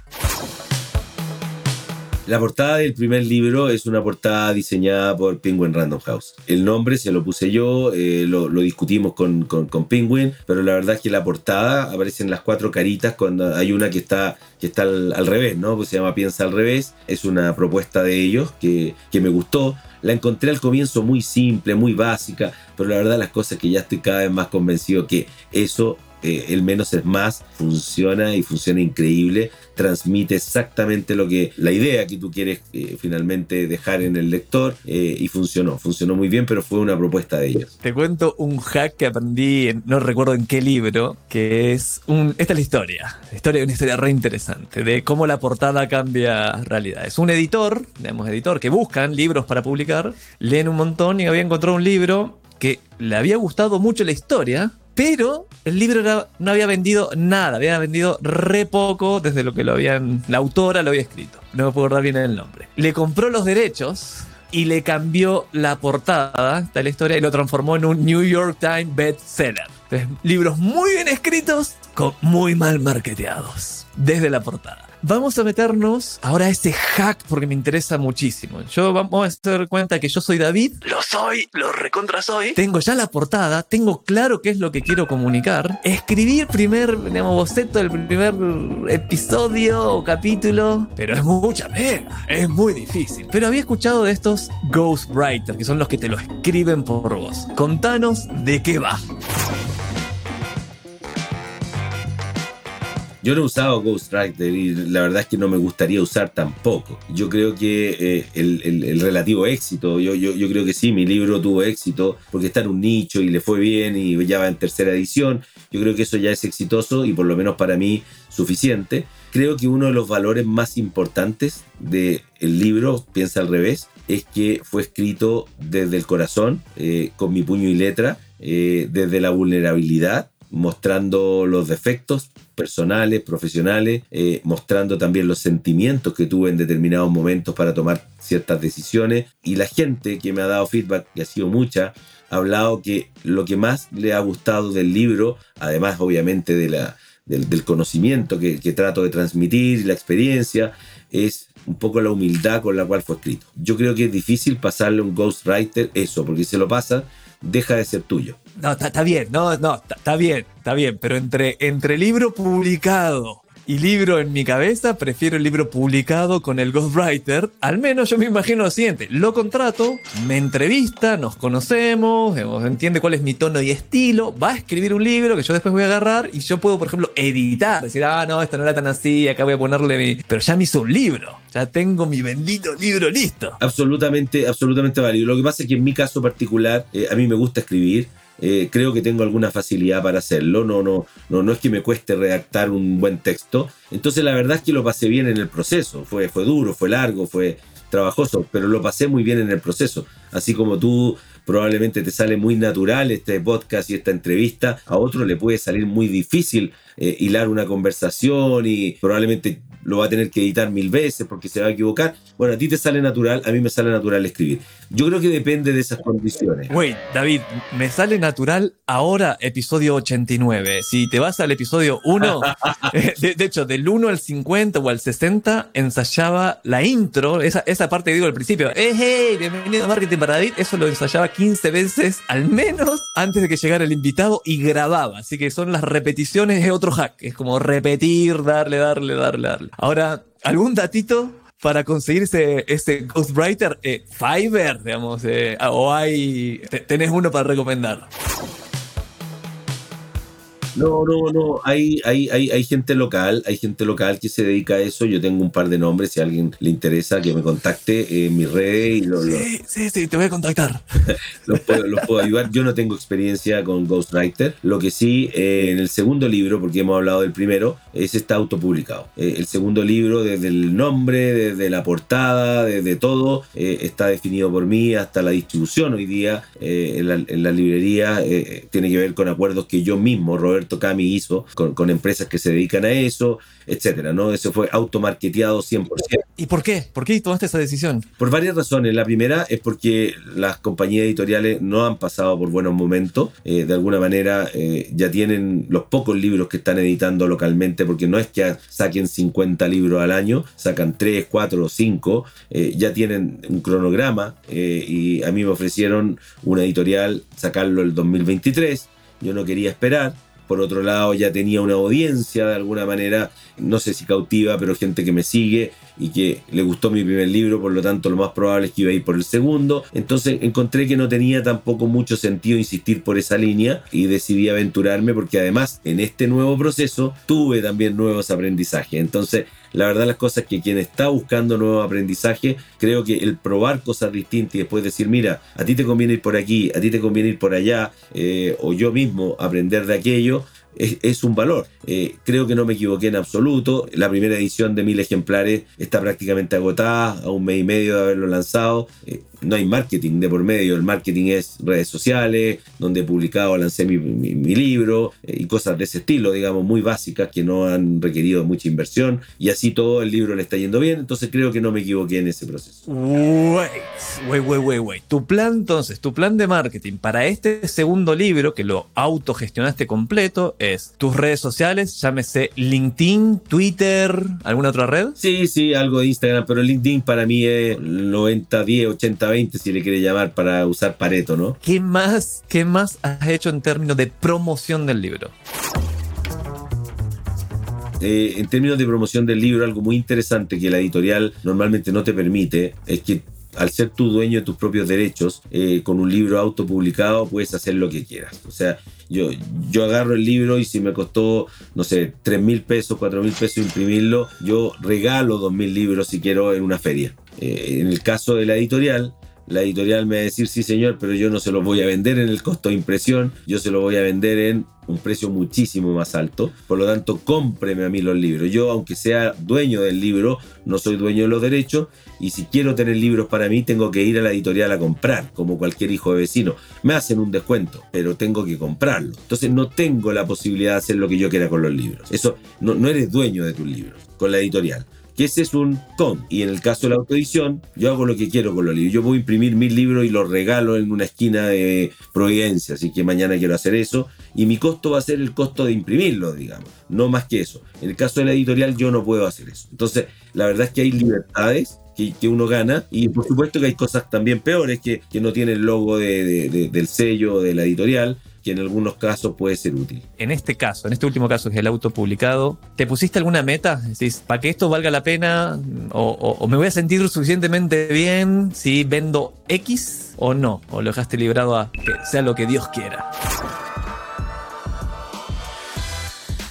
Speaker 4: La portada del primer libro es una portada diseñada por Penguin Random House. El nombre se lo puse yo, eh, lo, discutimos con, con, Penguin, pero la verdad es que la portada aparecen las cuatro caritas cuando hay una que está, que está al, revés, ¿no? Pues se llama Piensa al revés. Es una propuesta de ellos que, que me gustó. La encontré al comienzo muy simple, muy básica, pero la verdad las cosas que ya estoy cada vez más convencido que eso eh, el menos es más, funciona y funciona increíble, transmite exactamente lo que la idea que tú quieres eh, finalmente dejar en el lector eh, y funcionó, funcionó muy bien, pero fue una propuesta de ellos.
Speaker 2: Te cuento un hack que aprendí, no recuerdo en qué libro, que es esta es la historia, la historia una historia re interesante de cómo la portada cambia realidad. Es un editor, digamos editor que buscan libros para publicar, leen un montón y había encontrado un libro que le había gustado mucho la historia, pero el libro no había vendido nada, había vendido re poco desde lo que lo habían. La autora lo había escrito. No me puedo acordar bien el nombre. Le compró los derechos y le cambió la portada de la historia y lo transformó en un New York Times bestseller. libros muy bien escritos con muy mal marketeados desde la portada. Vamos a meternos ahora a ese hack porque me interesa muchísimo. Yo vamos a hacer cuenta que yo soy David. Lo soy, lo recontra soy. Tengo ya la portada, tengo claro qué es lo que quiero comunicar. Escribir primer, digamos, boceto del primer episodio o capítulo. Pero es mucha pena, es muy difícil. Pero había escuchado de estos ghostwriters, que son los que te lo escriben por vos. Contanos de qué va.
Speaker 4: Yo no he usado Ghostwriter y la verdad es que no me gustaría usar tampoco. Yo creo que eh, el, relativo éxito, yo, yo, yo, creo que sí, mi libro tuvo éxito porque está en un nicho y le fue bien y ya va en tercera edición. Yo creo que eso ya es exitoso y por lo menos para mí suficiente. Creo que uno de los valores más importantes del libro, piensa al revés, es que fue escrito desde el corazón, eh, con mi puño y letra, eh, desde la vulnerabilidad, mostrando los defectos, personales, profesionales, eh, mostrando también los sentimientos que tuve en determinados momentos para tomar ciertas decisiones. Y la gente que me ha dado feedback, que ha sido mucha, ha hablado que lo que más le ha gustado del libro, además obviamente de la, del, conocimiento que, que trato de transmitir y la experiencia, es un poco la humildad con la cual fue escrito. Yo creo que es difícil pasarle a un ghostwriter eso, porque si se lo pasa, deja de ser tuyo.
Speaker 2: No, está bien, no, no, está bien, está bien, pero entre, entre libro publicado y libro en mi cabeza, prefiero el libro publicado con el ghostwriter. Al menos yo me imagino lo siguiente, lo contrato, me entrevista, nos conocemos, entiende cuál es mi tono y estilo, va a escribir un libro que yo después voy a agarrar y yo puedo, por ejemplo, editar, decir, ah, no, esto no era tan así, acá voy a ponerle mi... Pero ya me hizo un libro, ya tengo mi bendito libro listo.
Speaker 4: Absolutamente, absolutamente válido. Lo que pasa es que en mi caso particular, eh, a mí me gusta escribir, eh, creo que tengo alguna facilidad para hacerlo. No, no, no, no es que me cueste redactar un buen texto. Entonces la verdad es que lo pasé bien en el proceso. Fue, fue duro, fue largo, fue trabajoso, pero lo pasé muy bien en el proceso. Así como tú probablemente te sale muy natural este podcast y esta entrevista, a otro le puede salir muy difícil eh, hilar una conversación y probablemente lo va a tener que editar mil veces porque se va a equivocar. Bueno, a ti te sale natural, a mí me sale natural escribir. Yo creo que depende de esas condiciones.
Speaker 2: Wait, David, me sale natural ahora episodio 89. Si te vas al episodio 1, eh, de, hecho, del 1 al 50 o al 60, ensayaba la intro, esa, esa parte que digo al principio, eh, hey, bienvenido a Marketing para David, eso lo ensayaba 15 veces al menos antes de que llegara el invitado y grababa. Así que son las repeticiones, es otro hack, es como repetir, darle, darle, darle, darle. Ahora, ¿algún datito para conseguir ese, ese Ghostwriter? Eh, Fiverr, digamos, eh, o hay, tenés uno para recomendar.
Speaker 4: No, no, no. Hay, hay, hay, hay, gente local, hay gente local que se dedica a eso. Yo tengo un par de nombres, si a alguien le interesa que me contacte en mi red. Y lo,
Speaker 2: sí, sí, sí, te voy a contactar.
Speaker 4: los, puedo, ayudar. Yo no tengo experiencia con Ghostwriter. Lo que sí, eh, en el segundo libro, porque hemos hablado del primero, ese está autopublicado. Eh, el segundo libro, desde el nombre, desde la portada, desde todo, eh, está definido por mí hasta la distribución hoy día en la, en, la, librería. tiene que ver con acuerdos que yo mismo, Roberto, Roberto Cami hizo con, con empresas que se dedican a eso, etcétera, ¿no? Eso fue automarketeado 100%.
Speaker 2: ¿Y por qué? ¿Por qué tomaste esa decisión?
Speaker 4: Por varias razones. La primera es porque las compañías editoriales no han pasado por buenos momentos. Eh, de alguna manera eh, ya tienen los pocos libros que están editando localmente, porque no es que saquen 50 libros al año, sacan 3, 4 o 5. ya tienen un cronograma y a mí me ofrecieron una editorial sacarlo el 2023. Yo no quería esperar por otro lado, ya tenía una audiencia de alguna manera, no sé si cautiva, pero gente que me sigue y que le gustó mi primer libro, por lo tanto lo más probable es que iba a ir por el segundo. Entonces encontré que no tenía tampoco mucho sentido insistir por esa línea y decidí aventurarme porque además en este nuevo proceso tuve también nuevos aprendizajes. Entonces la verdad las cosas que quien está buscando nuevo aprendizaje, creo que el probar cosas distintas y después decir, mira, a ti te conviene ir por aquí, a ti te conviene ir por allá, eh, o yo mismo aprender de aquello, es, un valor. Eh, creo que no me equivoqué en absoluto. La primera edición de mil ejemplares está prácticamente agotada, a un mes y medio de haberlo lanzado. Eh, no hay marketing de por medio, el marketing es redes sociales, donde he publicado, lancé mi, libro eh, y cosas de ese estilo, digamos, muy básicas que no han requerido mucha inversión y así todo el libro le está yendo bien, entonces creo que no me equivoqué en ese proceso.
Speaker 2: Wait, wait, wait, wait, wait. Tu plan entonces, tu plan de marketing para este segundo libro, que lo autogestionaste completo, es tus redes sociales, llámese LinkedIn, Twitter, ¿alguna otra red?
Speaker 4: Sí, sí, algo de Instagram, pero LinkedIn para mí es 90, 10, 80 20 si le quiere llamar, para usar Pareto, ¿no?
Speaker 2: ¿Qué más, qué más has hecho en términos de promoción del libro?
Speaker 4: Eh, en términos de promoción del libro, algo muy interesante que la editorial normalmente no te permite es que al ser tú dueño de tus propios derechos, eh, con un libro autopublicado puedes hacer lo que quieras. O sea, yo, yo agarro el libro y si me costó, no sé, 3 mil pesos, 4 mil pesos imprimirlo, yo regalo 2 mil libros si quiero en una feria. Eh, en el caso de la editorial, la editorial me va a decir, sí señor, pero yo no se los voy a vender en el costo de impresión, yo se los voy a vender en un precio muchísimo más alto. Por lo tanto, cómpreme a mí los libros. Yo, aunque sea dueño del libro, no soy dueño de los derechos. Y si quiero tener libros para mí, tengo que ir a la editorial a comprar, como cualquier hijo de vecino. Me hacen un descuento, pero tengo que comprarlo. Entonces no tengo la posibilidad de hacer lo que yo quiera con los libros. Eso, no, no eres dueño de tus libros con la editorial que ese es un con. Y en el caso de la autoedición, yo hago lo que quiero con los libros. Yo a imprimir mil libros y los regalo en una esquina de Providencia, así que mañana quiero hacer eso. Y mi costo va a ser el costo de imprimirlo, digamos, no más que eso. En el caso de la editorial, yo no puedo hacer eso. Entonces, la verdad es que hay libertades que, uno gana. Y por supuesto que hay cosas también peores que, que no tienen el logo del sello de la editorial que en algunos casos puede ser útil.
Speaker 2: En este caso, en este último caso, que es el auto publicado, ¿te pusiste alguna meta? Decís, para que esto valga la pena, o, me voy a sentir suficientemente bien si vendo X o no, o lo dejaste librado a que sea lo que Dios quiera.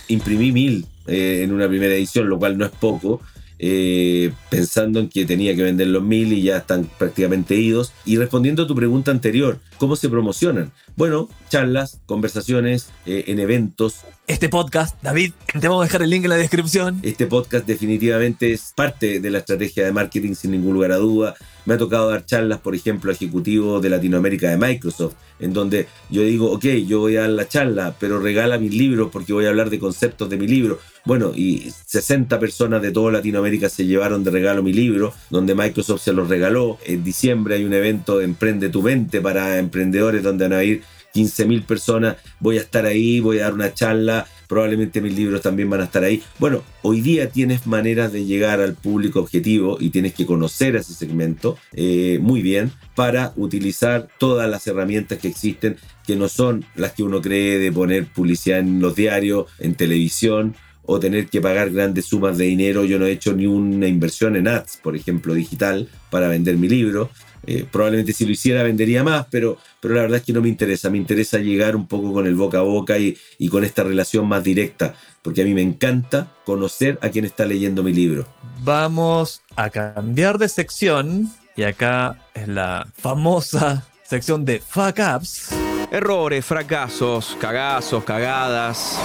Speaker 4: Imprimí mil eh, en una primera edición, lo cual no es poco. Eh, pensando en que tenía que vender los mil y ya están prácticamente idos. Y respondiendo a tu pregunta anterior, ¿cómo se promocionan? Bueno, charlas, conversaciones, eh, en eventos.
Speaker 2: Este podcast, David, te vamos a dejar el link en la descripción.
Speaker 4: Este podcast definitivamente es parte de la estrategia de marketing sin ningún lugar a duda. Me ha tocado dar charlas, por ejemplo, a ejecutivos de Latinoamérica de Microsoft, en donde yo digo, ok, yo voy a dar la charla, pero regala mis libros porque voy a hablar de conceptos de mi libro. Bueno, y 60 personas de toda Latinoamérica se llevaron de regalo mi libro, donde Microsoft se los regaló. En diciembre hay un evento de Emprende tu Mente para emprendedores donde van a ir 15.000 personas, voy a estar ahí, voy a dar una charla, probablemente mis libros también van a estar ahí. Bueno, hoy día tienes maneras de llegar al público objetivo y tienes que conocer ese segmento eh, muy bien para utilizar todas las herramientas que existen, que no son las que uno cree de poner publicidad en los diarios, en televisión o tener que pagar grandes sumas de dinero. Yo no he hecho ni una inversión en ads, por ejemplo, digital, para vender mi libro. Eh, probablemente si lo hiciera vendería más, pero, pero la verdad es que no me interesa. Me interesa llegar un poco con el boca a boca y, y con esta relación más directa, porque a mí me encanta conocer a quien está leyendo mi libro.
Speaker 2: Vamos a cambiar de sección y acá es la famosa sección de fuck ups.
Speaker 5: Errores, fracasos, cagazos, cagadas.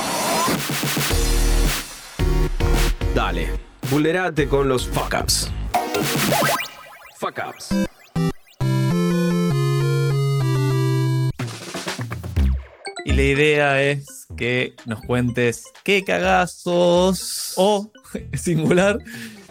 Speaker 5: Dale, vulnerate con los fuck ups. Fuck ups.
Speaker 2: Y la idea es que nos cuentes qué cagazos o singular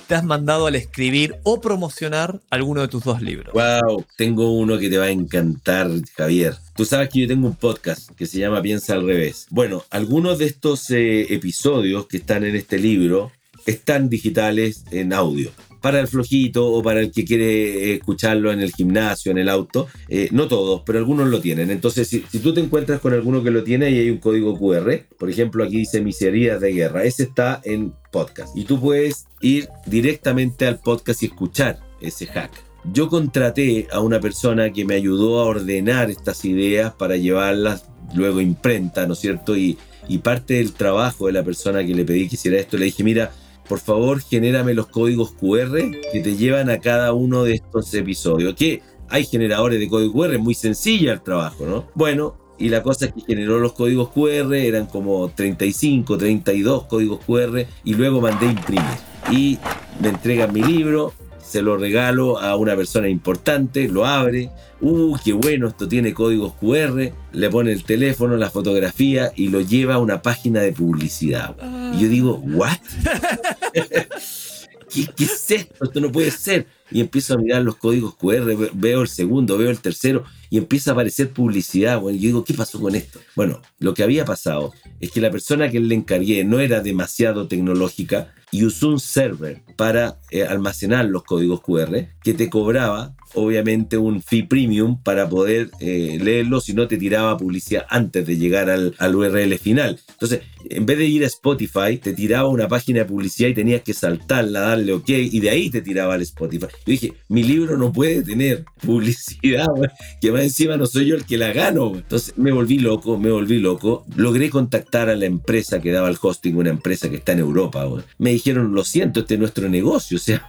Speaker 2: te has mandado al escribir o promocionar alguno de tus dos libros.
Speaker 4: Wow, tengo uno que te va a encantar, Javier. Tú sabes que yo tengo un podcast que se llama Piensa al revés. Bueno, algunos de estos eh, episodios que están en este libro están digitales en audio para el flojito o para el que quiere escucharlo en el gimnasio, en el auto. Eh, no todos, pero algunos lo tienen. Entonces, si, tú te encuentras con alguno que lo tiene y hay un código QR, por ejemplo, aquí dice Miserias de Guerra, ese está en podcast. Y tú puedes ir directamente al podcast y escuchar ese hack. Yo contraté a una persona que me ayudó a ordenar estas ideas para llevarlas luego imprenta, ¿no es cierto? Y, y parte del trabajo de la persona que le pedí que hiciera esto, le dije, mira, por favor, genérame los códigos QR que te llevan a cada uno de estos episodios. Que hay generadores de código QR, muy sencilla el trabajo, ¿no? Bueno, y la cosa es que generó los códigos QR, eran como 35, 32 códigos QR, y luego mandé imprimir. Y me entregan mi libro, se lo regalo a una persona importante, lo abre, uh, qué bueno, esto tiene códigos QR, le pone el teléfono, la fotografía y lo lleva a una página de publicidad. Y yo digo, ¿what? ¿Qué, ¿Qué, es esto? Esto no puede ser. Y empiezo a mirar los códigos QR, veo el segundo, veo el tercero y empieza a aparecer publicidad. Bueno, yo digo, ¿qué pasó con esto? Bueno, lo que había pasado es que la persona que le encargué no era demasiado tecnológica y usó un server para eh, almacenar los códigos QR que te cobraba obviamente un fee premium para poder eh, leerlo si no te tiraba publicidad antes de llegar al, al, URL final. Entonces, en vez de ir a Spotify, te tiraba una página de publicidad y tenías que saltarla, darle OK y de ahí te tiraba al Spotify. Yo dije, mi libro no puede tener publicidad, que más encima no soy yo el que la gano. Entonces me volví loco, me volví loco. Logré contactar a la empresa que daba el hosting, una empresa que está en Europa. Me dijeron, lo siento, este es nuestro negocio, o sea,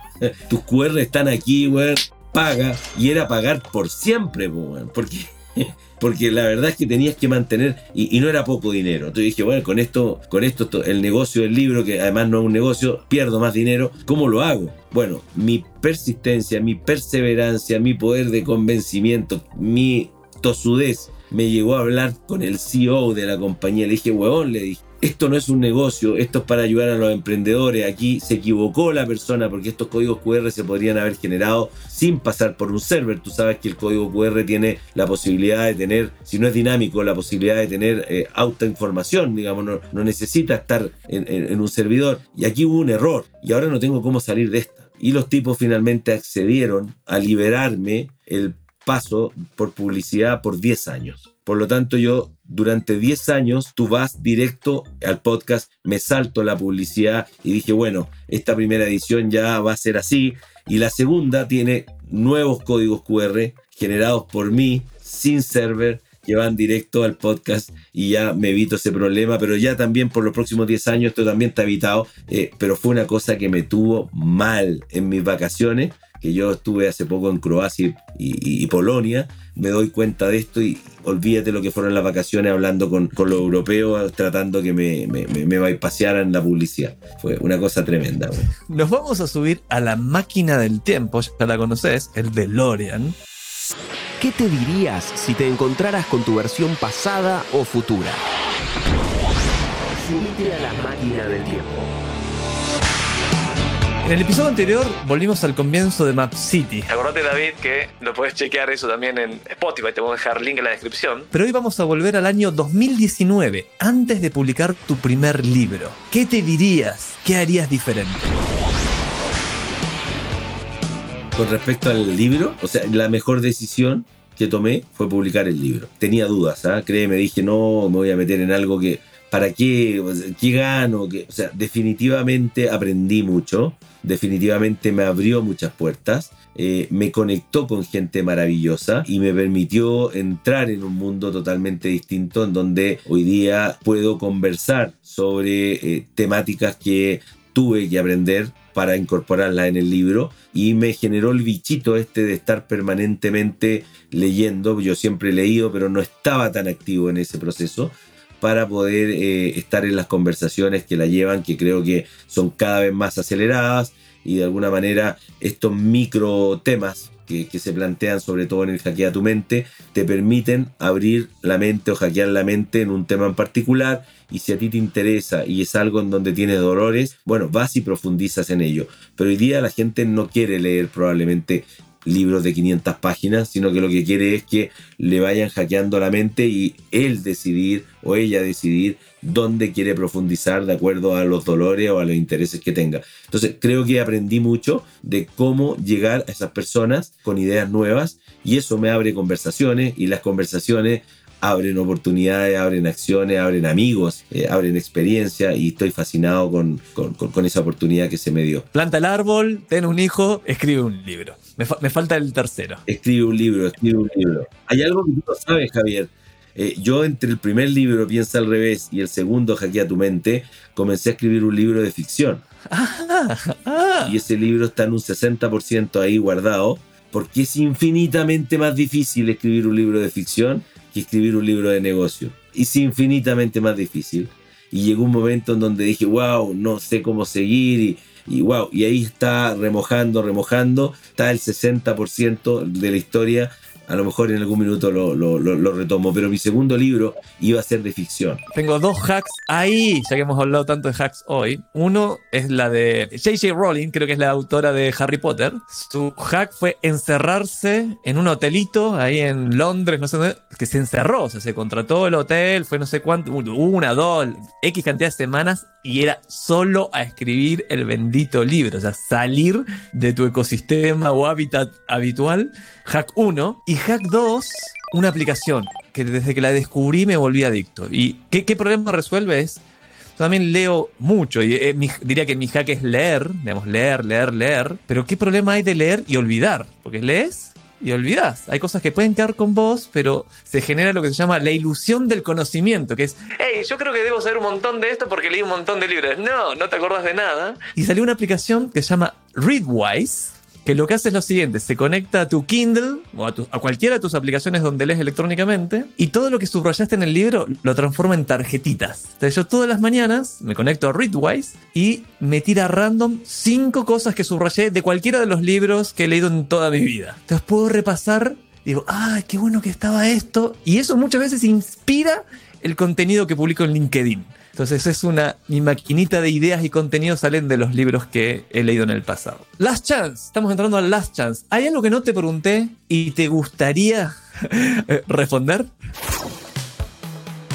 Speaker 4: tus QR están aquí, güey, paga. Y era pagar por siempre, porque... porque la verdad es que tenías que mantener y, no era poco dinero. Entonces dije, bueno, con esto, con esto, el negocio del libro, que además no es un negocio, pierdo más dinero, ¿cómo lo hago? Bueno, mi persistencia, mi perseverancia, mi poder de convencimiento, mi tosudez me llegó a hablar con el CEO de la compañía. Le dije, huevón, le dije, esto no es un negocio, esto es para ayudar a los emprendedores. Aquí se equivocó la persona porque estos códigos QR se podrían haber generado sin pasar por un server. Tú sabes que el código QR tiene la posibilidad de tener, si no es dinámico, la posibilidad de tener eh, autoinformación, digamos, no, necesita estar en, en un servidor. Y aquí hubo un error y ahora no tengo cómo salir de esta. Y los tipos finalmente accedieron a liberarme el paso por publicidad por 10 años. Por lo tanto, yo durante 10 años, tú vas directo al podcast, me salto la publicidad y dije, bueno, esta primera edición ya va a ser así. Y la segunda tiene nuevos códigos QR generados por mí, sin server, que van directo al podcast y ya me evito ese problema, pero ya también por los próximos 10 años esto también está evitado, eh, pero fue una cosa que me tuvo mal en mis vacaciones, que yo estuve hace poco en Croacia y, Polonia, me doy cuenta de esto y olvídate lo que fueron las vacaciones hablando con, con los europeos, tratando que me, me, me, pasearan la publicidad. Fue una cosa tremenda.
Speaker 2: Nos vamos a subir a la máquina del tiempo, ya la conoces, el DeLorean.
Speaker 5: ¿Qué te dirías si te encontraras con tu versión pasada o futura? Subite a la máquina del tiempo.
Speaker 2: En el episodio anterior volvimos al comienzo de Map City. Acordate, David, que lo puedes chequear eso también en Spotify, te voy a dejar link en la descripción. Pero hoy vamos a volver al año 2019, antes de publicar tu primer libro. ¿Qué te dirías? ¿Qué harías diferente?
Speaker 4: Con respecto al libro, o sea, la mejor decisión que tomé fue publicar el libro. Tenía dudas, ¿ah? créeme, dije, no, me voy a meter en algo que, ¿para qué? ¿Qué gano? O sea, definitivamente aprendí mucho definitivamente me abrió muchas puertas. Eh, me conectó con gente maravillosa y me permitió entrar en un mundo totalmente distinto en donde hoy día puedo conversar sobre eh, temáticas que tuve que aprender para incorporarlas en el libro y me generó el bichito este de estar permanentemente leyendo. Yo siempre he leído, pero no estaba tan activo en ese proceso para poder eh, estar en las conversaciones que la llevan, que creo que son cada vez más aceleradas y de alguna manera estos micro temas que, que, se plantean sobre todo en el Hackea tu mente, te permiten abrir la mente o hackear la mente en un tema en particular y si a ti te interesa y es algo en donde tienes dolores, bueno, vas y profundizas en ello. Pero hoy día la gente no quiere leer probablemente libros de 500 páginas, sino que lo que quiere es que le vayan hackeando la mente y él decidir o ella decidir dónde quiere profundizar de acuerdo a los dolores o a los intereses que tenga. Entonces creo que aprendí mucho de cómo llegar a esas personas con ideas nuevas y eso me abre conversaciones y las conversaciones abren oportunidades, abren acciones, abren amigos, eh, abren experiencia y estoy fascinado con, con, esa oportunidad que se me dio.
Speaker 2: Planta el árbol, ten un hijo, escribe un libro. Me, falta el tercero.
Speaker 4: Escribe un libro, escribe un libro. Hay algo que tú no sabes, Javier. Eh, yo entre el primer libro, Piensa al revés, y el segundo, Hackea tu mente, comencé a escribir un libro de ficción. Ah, ah. Y ese libro está en un 60% ahí guardado, porque es infinitamente más difícil escribir un libro de ficción que escribir un libro de negocio. Y es infinitamente más difícil. Y llegó un momento en donde dije, wow, no sé cómo seguir y, y wow, y ahí está remojando, remojando, está el 60% de la historia a lo mejor en algún minuto lo, retomo, pero mi segundo libro iba a ser de ficción.
Speaker 2: Tengo dos hacks ahí, ya que hemos hablado tanto de hacks hoy. Uno es la de J.J. Rowling, creo que es la autora de Harry Potter. Su hack fue encerrarse en un hotelito ahí en Londres, no sé dónde, que se encerró, o sea, se contrató el hotel, fue no sé cuánto, una, dos, X cantidad de semanas y era solo a escribir el bendito libro, o sea, salir de tu ecosistema o hábitat habitual. Hack 1 y Hack 2, una aplicación que desde que la descubrí me volví adicto. ¿Y qué, problema resuelve? Es, también leo mucho y eh, diría que mi hack es leer, digamos, leer, leer, leer, pero ¿qué problema hay de leer y olvidar? Porque lees y olvidas. Hay cosas que pueden quedar con vos, pero se genera lo que se llama la ilusión del conocimiento, que es, hey, yo creo que debo saber un montón de esto porque leí un montón de libros. No, no te acordás de nada. Y salió una aplicación que se llama Readwise, que lo que hace es lo siguiente, se conecta a tu Kindle o a, cualquiera de tus aplicaciones donde lees electrónicamente y todo lo que subrayaste en el libro lo transforma en tarjetitas. Entonces yo todas las mañanas me conecto a Readwise y me tira random cinco cosas que subrayé de cualquiera de los libros que he leído en toda mi vida. Entonces puedo repasar, digo, ah, qué bueno que estaba esto y eso muchas veces inspira el contenido que publico en LinkedIn. Entonces es una, mi maquinita de ideas y contenidos salen de los libros que he leído en el pasado. Last Chance, estamos entrando al Last Chance. ¿Hay algo que no te pregunté y te gustaría responder?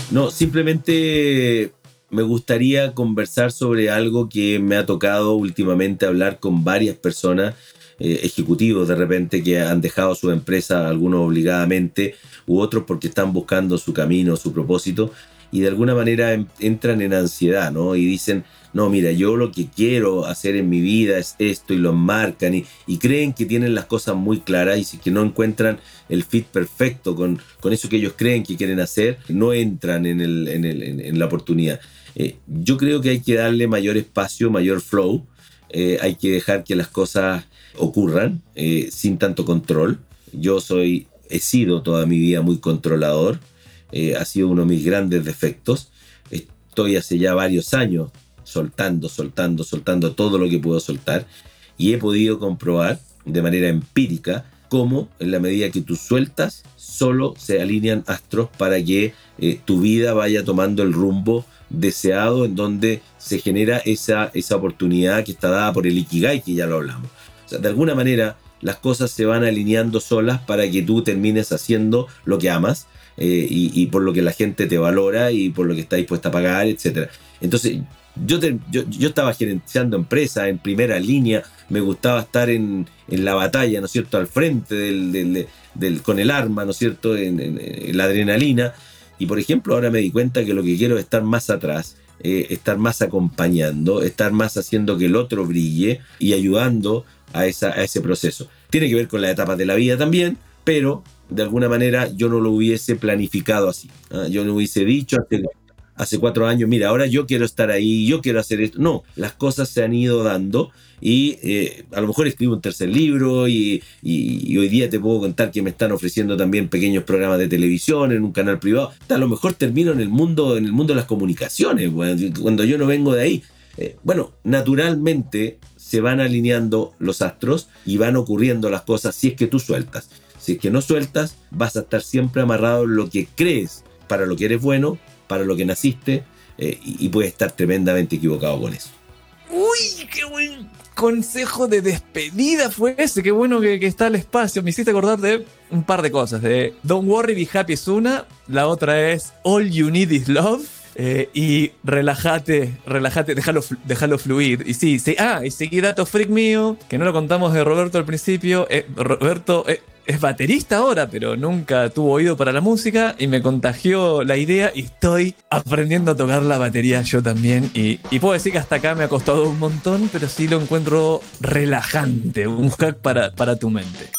Speaker 4: No, simplemente me gustaría conversar sobre algo que me ha tocado últimamente hablar con varias personas, eh, ejecutivos de repente que han dejado su empresa, algunos obligadamente, u otros porque están buscando su camino, su propósito y de alguna manera entran en ansiedad, ¿no? Y dicen, no, mira, yo lo que quiero hacer en mi vida es esto y lo marcan y, creen que tienen las cosas muy claras y si que no encuentran el fit perfecto con, eso que ellos creen que quieren hacer, no entran en, el, en la oportunidad. Eh, yo creo que hay que darle mayor espacio, mayor flow, eh, hay que dejar que las cosas ocurran eh, sin tanto control. Yo soy, he sido toda mi vida muy controlador eh, ha sido uno de mis grandes defectos. Estoy hace ya varios años soltando, soltando, soltando todo lo que puedo soltar y he podido comprobar de manera empírica cómo en la medida que tú sueltas, solo se alinean astros para que eh, tu vida vaya tomando el rumbo deseado en donde se genera esa, esa oportunidad que está dada por el Ikigai, que ya lo hablamos. de alguna manera, las cosas se van alineando solas para que tú termines haciendo lo que amas eh, y, por lo que la gente te valora y por lo que está dispuesta a pagar, etc. Entonces, yo, yo, estaba gerenciando empresas en primera línea, me gustaba estar en, la batalla, ¿no es cierto?, al frente del, con el arma, ¿no es cierto?, en, la adrenalina. Y por ejemplo, ahora me di cuenta que lo que quiero es estar más atrás, eh, estar más acompañando, estar más haciendo que el otro brille y ayudando a, esa, a ese proceso. Tiene que ver con las etapas de la vida también, pero de alguna manera yo no lo hubiese planificado así. ¿ah? Yo no hubiese dicho hace, cuatro años, mira, ahora yo quiero estar ahí, yo quiero hacer esto. No, las cosas se han ido dando y eh, a lo mejor escribo un tercer libro y, hoy día te puedo contar que me están ofreciendo también pequeños programas de televisión en un canal privado. A lo mejor termino en el mundo, en el mundo de las comunicaciones, cuando yo no vengo de ahí. Eh, bueno, naturalmente se van alineando los astros y van ocurriendo las cosas si es que tú sueltas. Si es que no sueltas, vas a estar siempre amarrado en lo que crees, para lo que eres bueno, para lo que naciste, eh, y, y puedes estar tremendamente equivocado con eso.
Speaker 2: Uy, qué buen consejo de despedida fue ese. Qué bueno que, que está el espacio. Me hiciste acordar de un par de cosas. De Don't Worry, Be Happy es una. La otra es All You Need Is Love. Eh, y relájate, relájate, déjalo, déjalo fluir. Y sí, sí, ah, y seguí dato freak mío, que no lo contamos de Roberto al principio. Eh, Roberto eh, es baterista ahora, pero nunca tuvo oído para la música y me contagió la idea y estoy aprendiendo a tocar la batería yo también. Y, puedo decir que hasta acá me ha costado un montón, pero sí lo encuentro relajante, un hack para, para tu mente.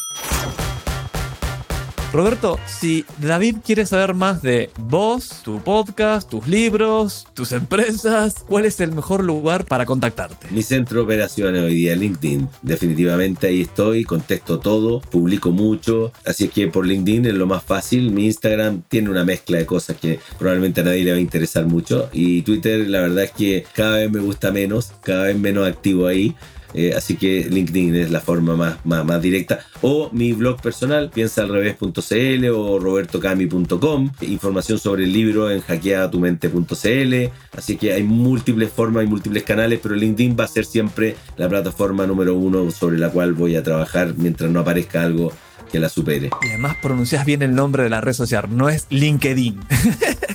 Speaker 2: Roberto, si David quiere saber más de vos, tu podcast, tus libros, tus empresas, ¿cuál es el mejor lugar para contactarte?
Speaker 4: Mi centro de operaciones hoy día LinkedIn. Definitivamente ahí estoy, contesto todo, publico mucho. Así que por LinkedIn es lo más fácil. Mi Instagram tiene una mezcla de cosas que probablemente a nadie le va a interesar mucho. Y Twitter, la verdad es que cada vez me gusta menos, cada vez menos activo ahí. Eh, así que LinkedIn es la forma más, más, directa. O mi blog personal, piensaalrevés.cl o robertocami.com. Información sobre el libro en hackeadatumente.cl. Así que hay múltiples formas y múltiples canales, pero LinkedIn va a ser siempre la plataforma número uno sobre la cual voy a trabajar mientras no aparezca algo que la supere.
Speaker 2: Y además pronuncias bien el nombre de la red social, no es LinkedIn.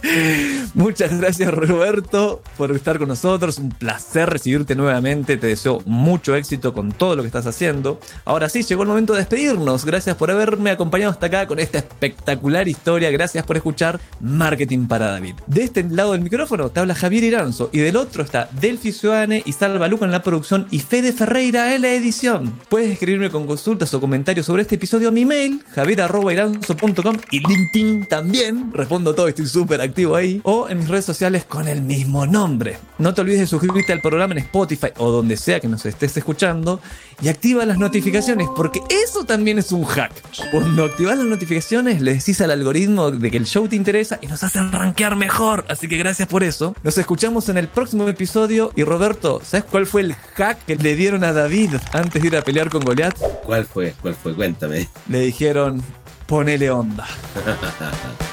Speaker 2: Muchas gracias Roberto por estar con nosotros, un placer recibirte nuevamente, te deseo mucho éxito con todo lo que estás haciendo. Ahora sí, llegó el momento de despedirnos, gracias por haberme acompañado hasta acá con esta espectacular historia, gracias por escuchar Marketing para David. De este lado del micrófono te habla Javier Iranzo y del otro está Delphi Suane y Salva Luca en la producción y Fede Ferreira en la edición. Puedes escribirme con consultas o comentarios sobre este episodio a mail, javier.iranzo.com y LinkedIn también, respondo todo, estoy súper activo ahí, o en mis redes sociales con el mismo nombre. No te olvides de suscribirte al programa en Spotify o donde sea que nos estés escuchando y activa las notificaciones porque eso también es un hack. Cuando activas las notificaciones le decís al algoritmo de que el show te interesa y nos hacen rankear mejor, así que gracias por eso. Nos escuchamos en el próximo episodio y Roberto, ¿sabes cuál fue el hack que le dieron a David antes de ir a pelear con Goliath?
Speaker 4: ¿Cuál fue? ¿Cuál fue? Cuéntame.
Speaker 2: Le dijeron, ponele onda.